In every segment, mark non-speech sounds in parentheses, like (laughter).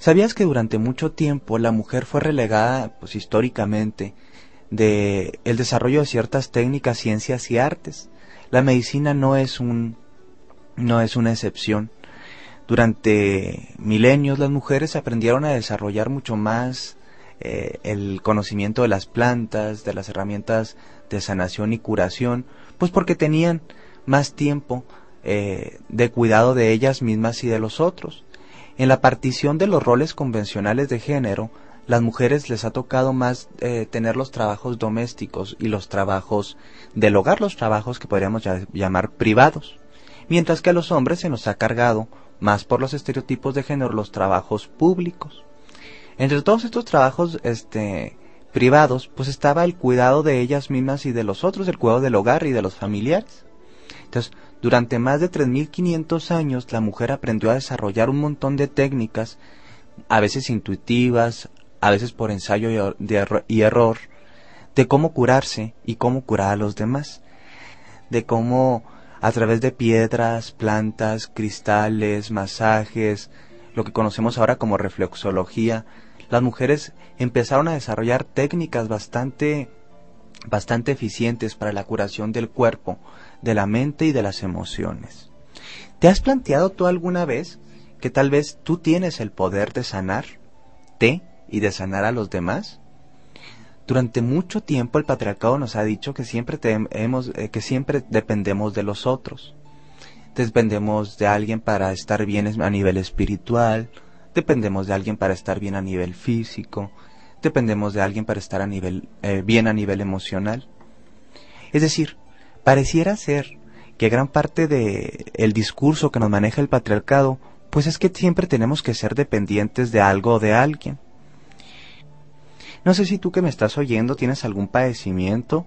¿Sabías que durante mucho tiempo la mujer fue relegada, pues históricamente, de el desarrollo de ciertas técnicas, ciencias y artes? La medicina no es un no es una excepción. Durante milenios las mujeres aprendieron a desarrollar mucho más eh, el conocimiento de las plantas, de las herramientas de sanación y curación, pues porque tenían más tiempo eh, de cuidado de ellas mismas y de los otros. En la partición de los roles convencionales de género, las mujeres les ha tocado más eh, tener los trabajos domésticos y los trabajos del hogar, los trabajos que podríamos llamar privados, mientras que a los hombres se nos ha cargado, más por los estereotipos de género, los trabajos públicos. Entre todos estos trabajos este, privados, pues estaba el cuidado de ellas mismas y de los otros, el cuidado del hogar y de los familiares. Entonces, durante más de 3.500 años la mujer aprendió a desarrollar un montón de técnicas, a veces intuitivas, a veces por ensayo y, error, de cómo curarse y cómo curar a los demás, de cómo a través de piedras, plantas, cristales, masajes, lo que conocemos ahora como reflexología, las mujeres empezaron a desarrollar técnicas bastante bastante eficientes para la curación del cuerpo, de la mente y de las emociones. ¿Te has planteado tú alguna vez que tal vez tú tienes el poder de sanarte y de sanar a los demás? Durante mucho tiempo el patriarcado nos ha dicho que siempre, eh, que siempre dependemos de los otros. Dependemos de alguien para estar bien a nivel espiritual, dependemos de alguien para estar bien a nivel físico, dependemos de alguien para estar a nivel, eh, bien a nivel emocional. Es decir, pareciera ser que gran parte de el discurso que nos maneja el patriarcado, pues es que siempre tenemos que ser dependientes de algo o de alguien. No sé si tú que me estás oyendo tienes algún padecimiento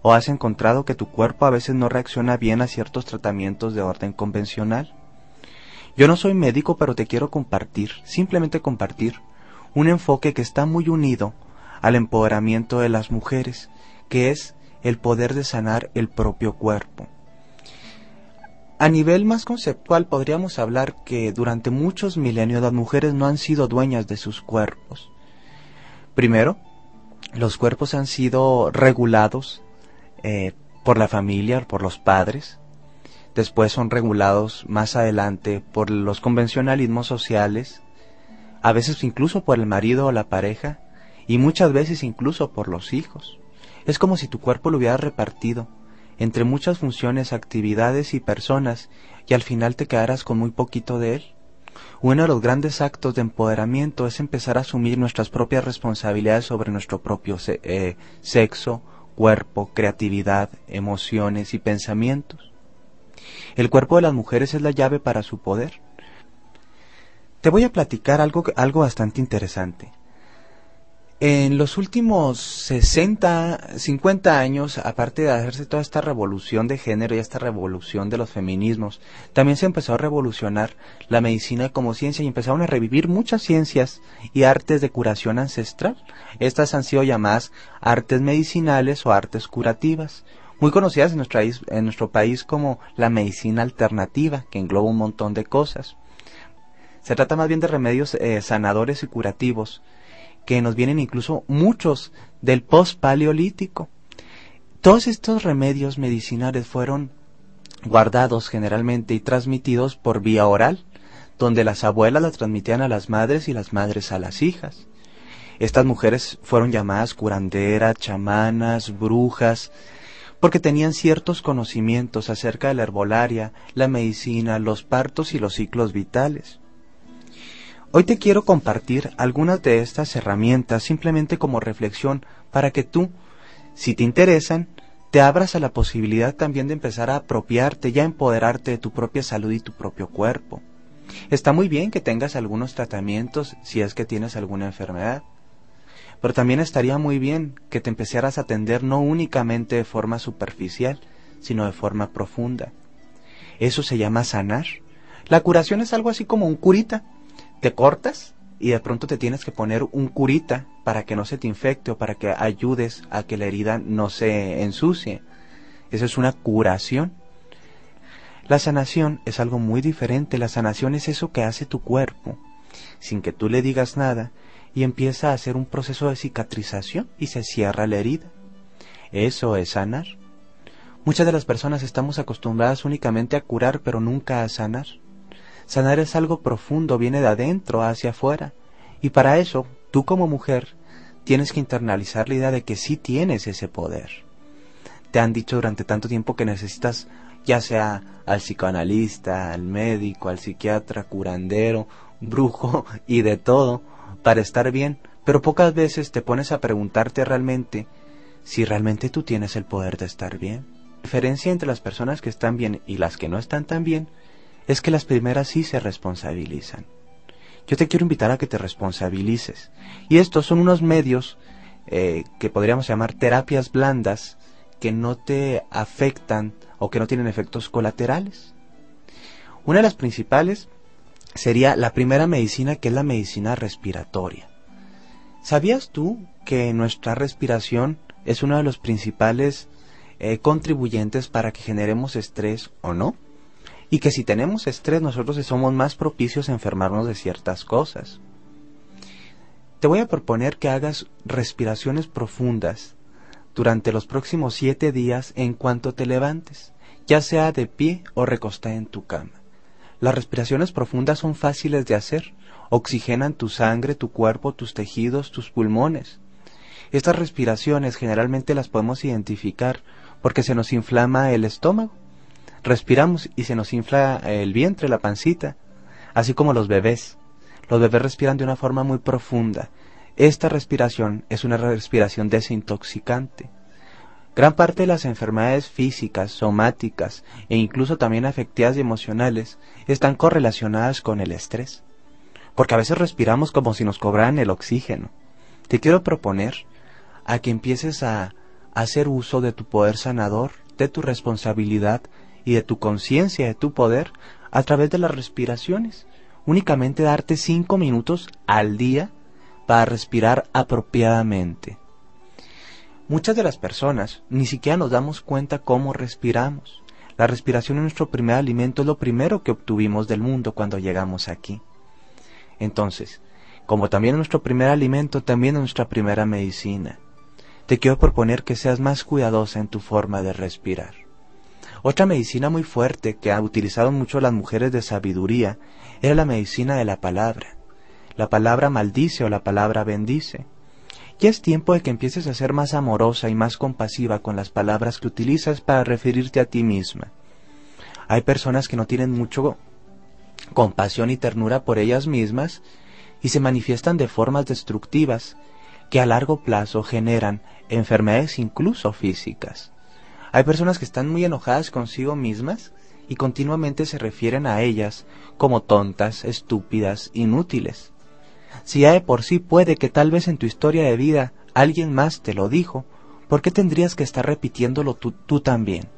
o has encontrado que tu cuerpo a veces no reacciona bien a ciertos tratamientos de orden convencional. Yo no soy médico, pero te quiero compartir, simplemente compartir, un enfoque que está muy unido al empoderamiento de las mujeres, que es el poder de sanar el propio cuerpo. A nivel más conceptual podríamos hablar que durante muchos milenios las mujeres no han sido dueñas de sus cuerpos. Primero, los cuerpos han sido regulados eh, por la familia, por los padres. Después son regulados más adelante por los convencionalismos sociales a veces incluso por el marido o la pareja, y muchas veces incluso por los hijos. Es como si tu cuerpo lo hubiera repartido entre muchas funciones, actividades y personas, y al final te quedaras con muy poquito de él. Uno de los grandes actos de empoderamiento es empezar a asumir nuestras propias responsabilidades sobre nuestro propio eh, sexo, cuerpo, creatividad, emociones y pensamientos. El cuerpo de las mujeres es la llave para su poder. Te voy a platicar algo, algo bastante interesante. En los últimos 60, 50 años, aparte de hacerse toda esta revolución de género y esta revolución de los feminismos, también se empezó a revolucionar la medicina como ciencia y empezaron a revivir muchas ciencias y artes de curación ancestral. Estas han sido llamadas artes medicinales o artes curativas, muy conocidas en en nuestro país como la medicina alternativa, que engloba un montón de cosas. Se trata más bien de remedios eh, sanadores y curativos, que nos vienen incluso muchos del post-paleolítico. Todos estos remedios medicinales fueron guardados generalmente y transmitidos por vía oral, donde las abuelas las transmitían a las madres y las madres a las hijas. Estas mujeres fueron llamadas curanderas, chamanas, brujas, porque tenían ciertos conocimientos acerca de la herbolaria, la medicina, los partos y los ciclos vitales. Hoy te quiero compartir algunas de estas herramientas simplemente como reflexión para que tú, si te interesan, te abras a la posibilidad también de empezar a apropiarte y a empoderarte de tu propia salud y tu propio cuerpo. Está muy bien que tengas algunos tratamientos si es que tienes alguna enfermedad, pero también estaría muy bien que te empezaras a atender no únicamente de forma superficial, sino de forma profunda. Eso se llama sanar. La curación es algo así como un curita te cortas y de pronto te tienes que poner un curita para que no se te infecte o para que ayudes a que la herida no se ensucie. Eso es una curación. La sanación es algo muy diferente. La sanación es eso que hace tu cuerpo. sin que tú le digas nada, y empieza a hacer un proceso de cicatrización y se cierra la herida. Eso es sanar. Muchas de las personas estamos acostumbradas únicamente a curar, pero nunca a sanar. Sanar es algo profundo, viene de adentro hacia afuera. Y para eso, tú como mujer, tienes que internalizar la idea de que sí tienes ese poder. Te han dicho durante tanto tiempo que necesitas ya sea al psicoanalista, al médico, al psiquiatra, curandero, brujo (laughs) y de todo para estar bien, pero pocas veces te pones a preguntarte realmente si realmente tú tienes el poder de estar bien. La diferencia entre las personas que están bien y las que no están tan bien es que las primeras sí se responsabilizan. Yo te quiero invitar a que te responsabilices. Y estos son unos medios eh, que podríamos llamar terapias blandas que no te afectan o que no tienen efectos colaterales. Una de las principales sería la primera medicina que es la medicina respiratoria. ¿Sabías tú que nuestra respiración es uno de los principales eh, contribuyentes para que generemos estrés o no? Y que si tenemos estrés nosotros somos más propicios a enfermarnos de ciertas cosas. Te voy a proponer que hagas respiraciones profundas durante los próximos siete días en cuanto te levantes, ya sea de pie o recostada en tu cama. Las respiraciones profundas son fáciles de hacer, oxigenan tu sangre, tu cuerpo, tus tejidos, tus pulmones. Estas respiraciones generalmente las podemos identificar porque se nos inflama el estómago. Respiramos y se nos infla el vientre, la pancita, así como los bebés. Los bebés respiran de una forma muy profunda. Esta respiración es una respiración desintoxicante. Gran parte de las enfermedades físicas, somáticas e incluso también afectivas y emocionales están correlacionadas con el estrés. Porque a veces respiramos como si nos cobraran el oxígeno. Te quiero proponer a que empieces a hacer uso de tu poder sanador, de tu responsabilidad y de tu conciencia, de tu poder, a través de las respiraciones. Únicamente darte cinco minutos al día para respirar apropiadamente. Muchas de las personas ni siquiera nos damos cuenta cómo respiramos. La respiración es nuestro primer alimento, es lo primero que obtuvimos del mundo cuando llegamos aquí. Entonces, como también es nuestro primer alimento, también es nuestra primera medicina. Te quiero proponer que seas más cuidadosa en tu forma de respirar. Otra medicina muy fuerte que han utilizado mucho las mujeres de sabiduría era la medicina de la palabra. La palabra maldice o la palabra bendice. Ya es tiempo de que empieces a ser más amorosa y más compasiva con las palabras que utilizas para referirte a ti misma. Hay personas que no tienen mucho compasión y ternura por ellas mismas y se manifiestan de formas destructivas que a largo plazo generan enfermedades incluso físicas. Hay personas que están muy enojadas consigo mismas y continuamente se refieren a ellas como tontas, estúpidas, inútiles. Si ya de por sí puede que tal vez en tu historia de vida alguien más te lo dijo, ¿por qué tendrías que estar repitiéndolo tú, tú también?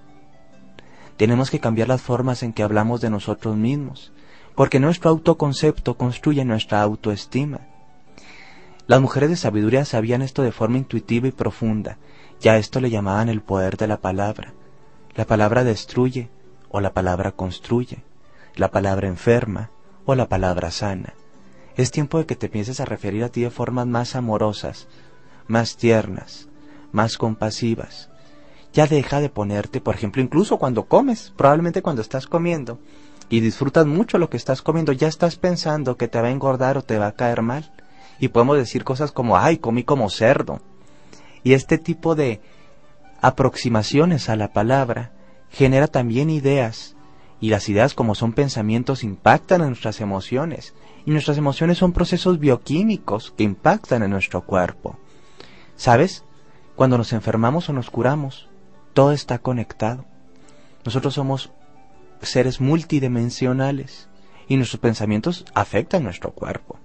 Tenemos que cambiar las formas en que hablamos de nosotros mismos, porque nuestro autoconcepto construye nuestra autoestima. Las mujeres de sabiduría sabían esto de forma intuitiva y profunda, y a esto le llamaban el poder de la palabra. La palabra destruye o la palabra construye, la palabra enferma o la palabra sana. Es tiempo de que te pienses a referir a ti de formas más amorosas, más tiernas, más compasivas. Ya deja de ponerte, por ejemplo, incluso cuando comes, probablemente cuando estás comiendo y disfrutas mucho lo que estás comiendo, ya estás pensando que te va a engordar o te va a caer mal. Y podemos decir cosas como, ay, comí como cerdo. Y este tipo de aproximaciones a la palabra genera también ideas. Y las ideas como son pensamientos impactan en nuestras emociones y nuestras emociones son procesos bioquímicos que impactan en nuestro cuerpo. ¿Sabes? Cuando nos enfermamos o nos curamos, todo está conectado. Nosotros somos seres multidimensionales y nuestros pensamientos afectan nuestro cuerpo.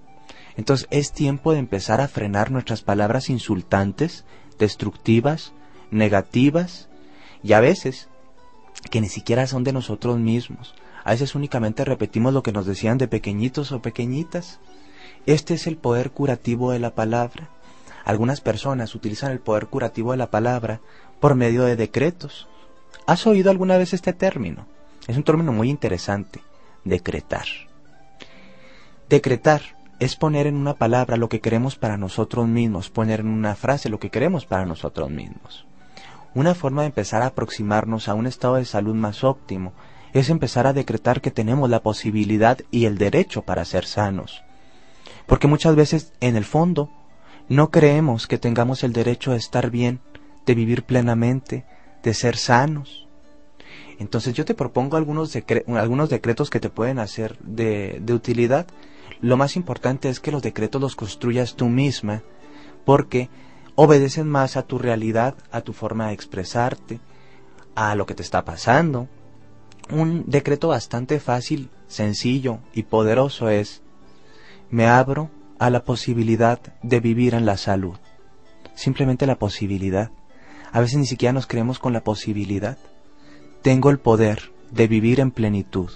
Entonces es tiempo de empezar a frenar nuestras palabras insultantes, destructivas, negativas y a veces que ni siquiera son de nosotros mismos. A veces únicamente repetimos lo que nos decían de pequeñitos o pequeñitas. Este es el poder curativo de la palabra. Algunas personas utilizan el poder curativo de la palabra por medio de decretos. ¿Has oído alguna vez este término? Es un término muy interesante, decretar. Decretar es poner en una palabra lo que queremos para nosotros mismos, poner en una frase lo que queremos para nosotros mismos. Una forma de empezar a aproximarnos a un estado de salud más óptimo es empezar a decretar que tenemos la posibilidad y el derecho para ser sanos. Porque muchas veces, en el fondo, no creemos que tengamos el derecho de estar bien, de vivir plenamente, de ser sanos. Entonces yo te propongo algunos, algunos decretos que te pueden hacer de, de utilidad. Lo más importante es que los decretos los construyas tú misma, porque obedecen más a tu realidad, a tu forma de expresarte, a lo que te está pasando. Un decreto bastante fácil, sencillo y poderoso es, me abro a la posibilidad de vivir en la salud. Simplemente la posibilidad. A veces ni siquiera nos creemos con la posibilidad. Tengo el poder de vivir en plenitud.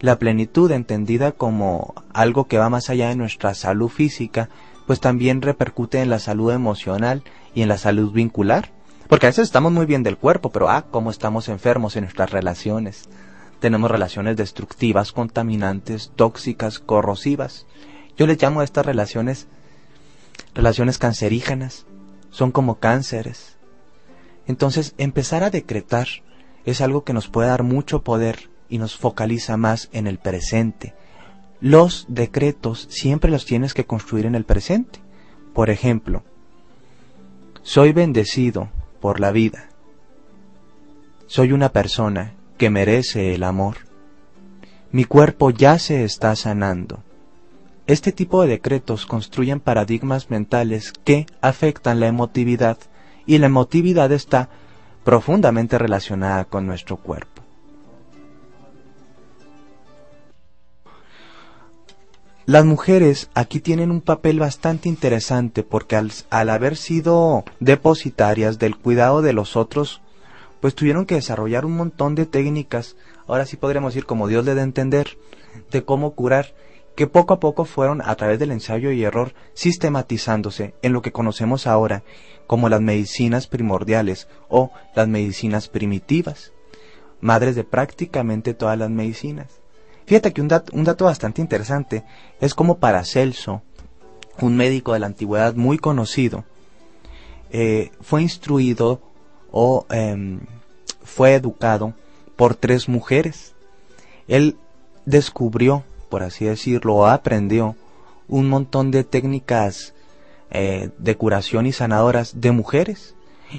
La plenitud entendida como algo que va más allá de nuestra salud física, pues también repercute en la salud emocional y en la salud vincular. Porque a veces estamos muy bien del cuerpo, pero ah, cómo estamos enfermos en nuestras relaciones. Tenemos relaciones destructivas, contaminantes, tóxicas, corrosivas. Yo les llamo a estas relaciones relaciones cancerígenas. Son como cánceres. Entonces, empezar a decretar es algo que nos puede dar mucho poder y nos focaliza más en el presente. Los decretos siempre los tienes que construir en el presente. Por ejemplo, soy bendecido por la vida. Soy una persona que merece el amor. Mi cuerpo ya se está sanando. Este tipo de decretos construyen paradigmas mentales que afectan la emotividad y la emotividad está profundamente relacionada con nuestro cuerpo. Las mujeres aquí tienen un papel bastante interesante porque al, haber sido depositarias del cuidado de los otros, pues tuvieron que desarrollar un montón de técnicas, ahora sí podríamos decir como Dios le a entender, de cómo curar que poco a poco fueron a través del ensayo y error sistematizándose en lo que conocemos ahora como las medicinas primordiales o las medicinas primitivas, madres de prácticamente todas las medicinas. Fíjate que un dato, un dato bastante interesante es como Paracelso, un médico de la antigüedad muy conocido, eh, fue instruido o em, fue educado por tres mujeres. Él descubrió por así decirlo, aprendió un montón de técnicas eh, de curación y sanadoras de mujeres.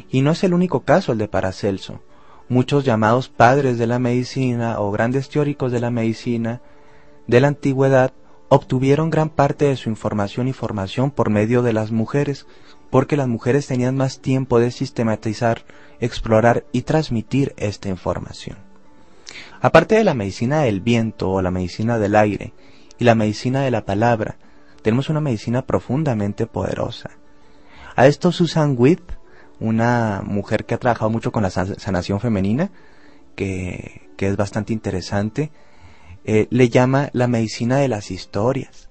Y no es el único caso el de Paracelso. Muchos llamados padres de la medicina o grandes teóricos de la medicina de la antigüedad obtuvieron gran parte de su información y formación por medio de las mujeres, porque las mujeres tenían más tiempo de sistematizar, explorar y transmitir esta información. Aparte de la medicina del viento o la medicina del aire y la medicina de la palabra, tenemos una medicina profundamente poderosa. A esto Susan Witt, una mujer que ha trabajado mucho con la sanación femenina, que, es bastante interesante, eh, le llama la medicina de las historias.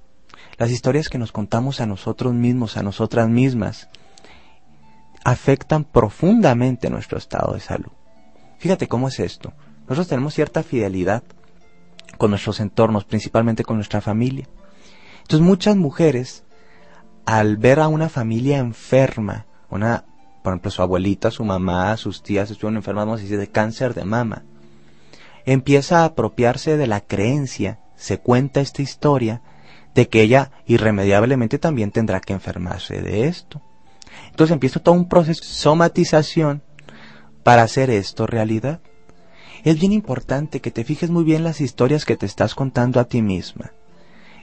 Las historias que nos contamos a nosotros mismos, a nosotras mismas, afectan profundamente nuestro estado de salud. Fíjate cómo es esto. Nosotros tenemos cierta fidelidad con nuestros entornos, principalmente con nuestra familia. Entonces muchas mujeres, al ver a una familia enferma, una, por ejemplo, su abuelita, su mamá, sus tías estuvieron enfermas, vamos a de cáncer de mama, empieza a apropiarse de la creencia, se cuenta esta historia, de que ella irremediablemente también tendrá que enfermarse de esto. Entonces empieza todo un proceso de somatización para hacer esto realidad es bien importante que te fijes muy bien las historias que te estás contando a ti misma.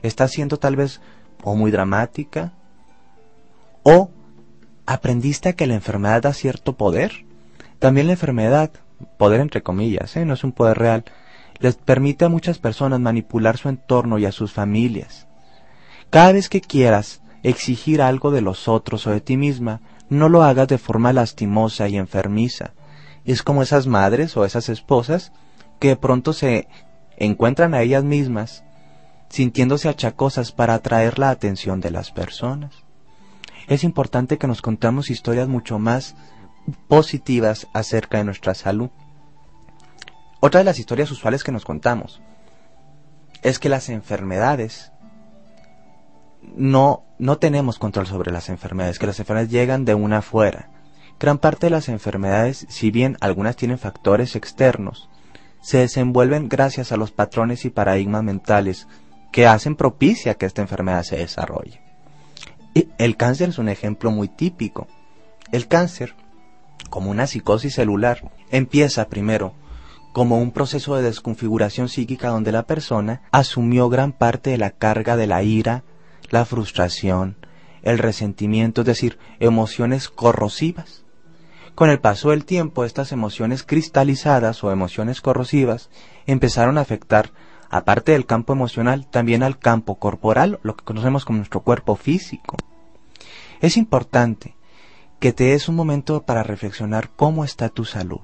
Estás siendo tal vez o muy dramática o aprendiste que la enfermedad da cierto poder. También la enfermedad, poder entre comillas, ¿eh? no es un poder real, les permite a muchas personas manipular su entorno y a sus familias. Cada vez que quieras exigir algo de los otros o de ti misma, no lo hagas de forma lastimosa y enfermiza es como esas madres o esas esposas que de pronto se encuentran a ellas mismas sintiéndose achacosas para atraer la atención de las personas. Es importante que nos contamos historias mucho más positivas acerca de nuestra salud. Otra de las historias usuales que nos contamos es que las enfermedades no, no tenemos control sobre las enfermedades, que las enfermedades llegan de una afuera. Gran parte de las enfermedades, si bien algunas tienen factores externos, se desenvuelven gracias a los patrones y paradigmas mentales que hacen propicia que esta enfermedad se desarrolle. El cáncer es un ejemplo muy típico. El cáncer, como una psicosis celular, empieza primero como un proceso de desconfiguración psíquica donde la persona asumió gran parte de la carga de la ira, la frustración, el resentimiento, es decir, emociones corrosivas. Con el paso del tiempo, estas emociones cristalizadas o emociones corrosivas empezaron a afectar, aparte del campo emocional, también al campo corporal, lo que conocemos como nuestro cuerpo físico. Es importante que te des un momento para reflexionar cómo está tu salud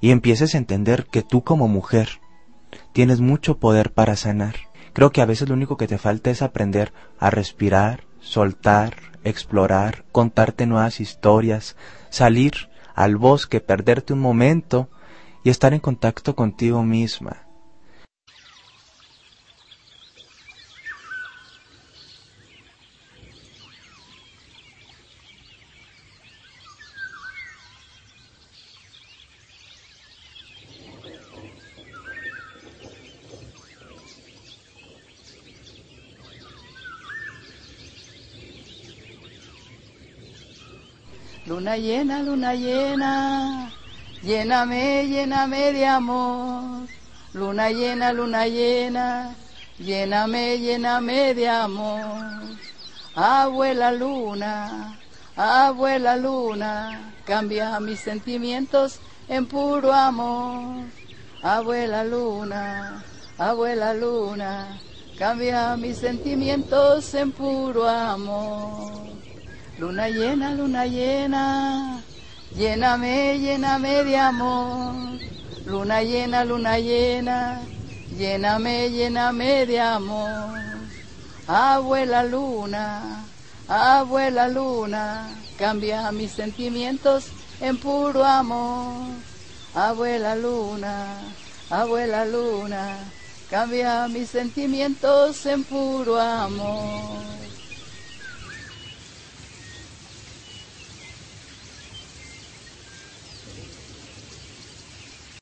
y empieces a entender que tú como mujer tienes mucho poder para sanar. Creo que a veces lo único que te falta es aprender a respirar, soltar, explorar, contarte nuevas historias, salir al bosque, perderte un momento y estar en contacto contigo misma. Luna llena, luna llena, lléname, lléname de amor. Luna llena, luna llena, lléname, lléname de amor. Abuela luna, abuela luna, cambia mis sentimientos en puro amor. Abuela luna, abuela luna, cambia mis sentimientos en puro amor. Luna llena, luna llena, lléname, lléname de amor. Luna llena, luna llena, lléname, lléname de amor. Abuela luna, abuela luna, cambia mis sentimientos en puro amor. Abuela luna, abuela luna, cambia mis sentimientos en puro amor.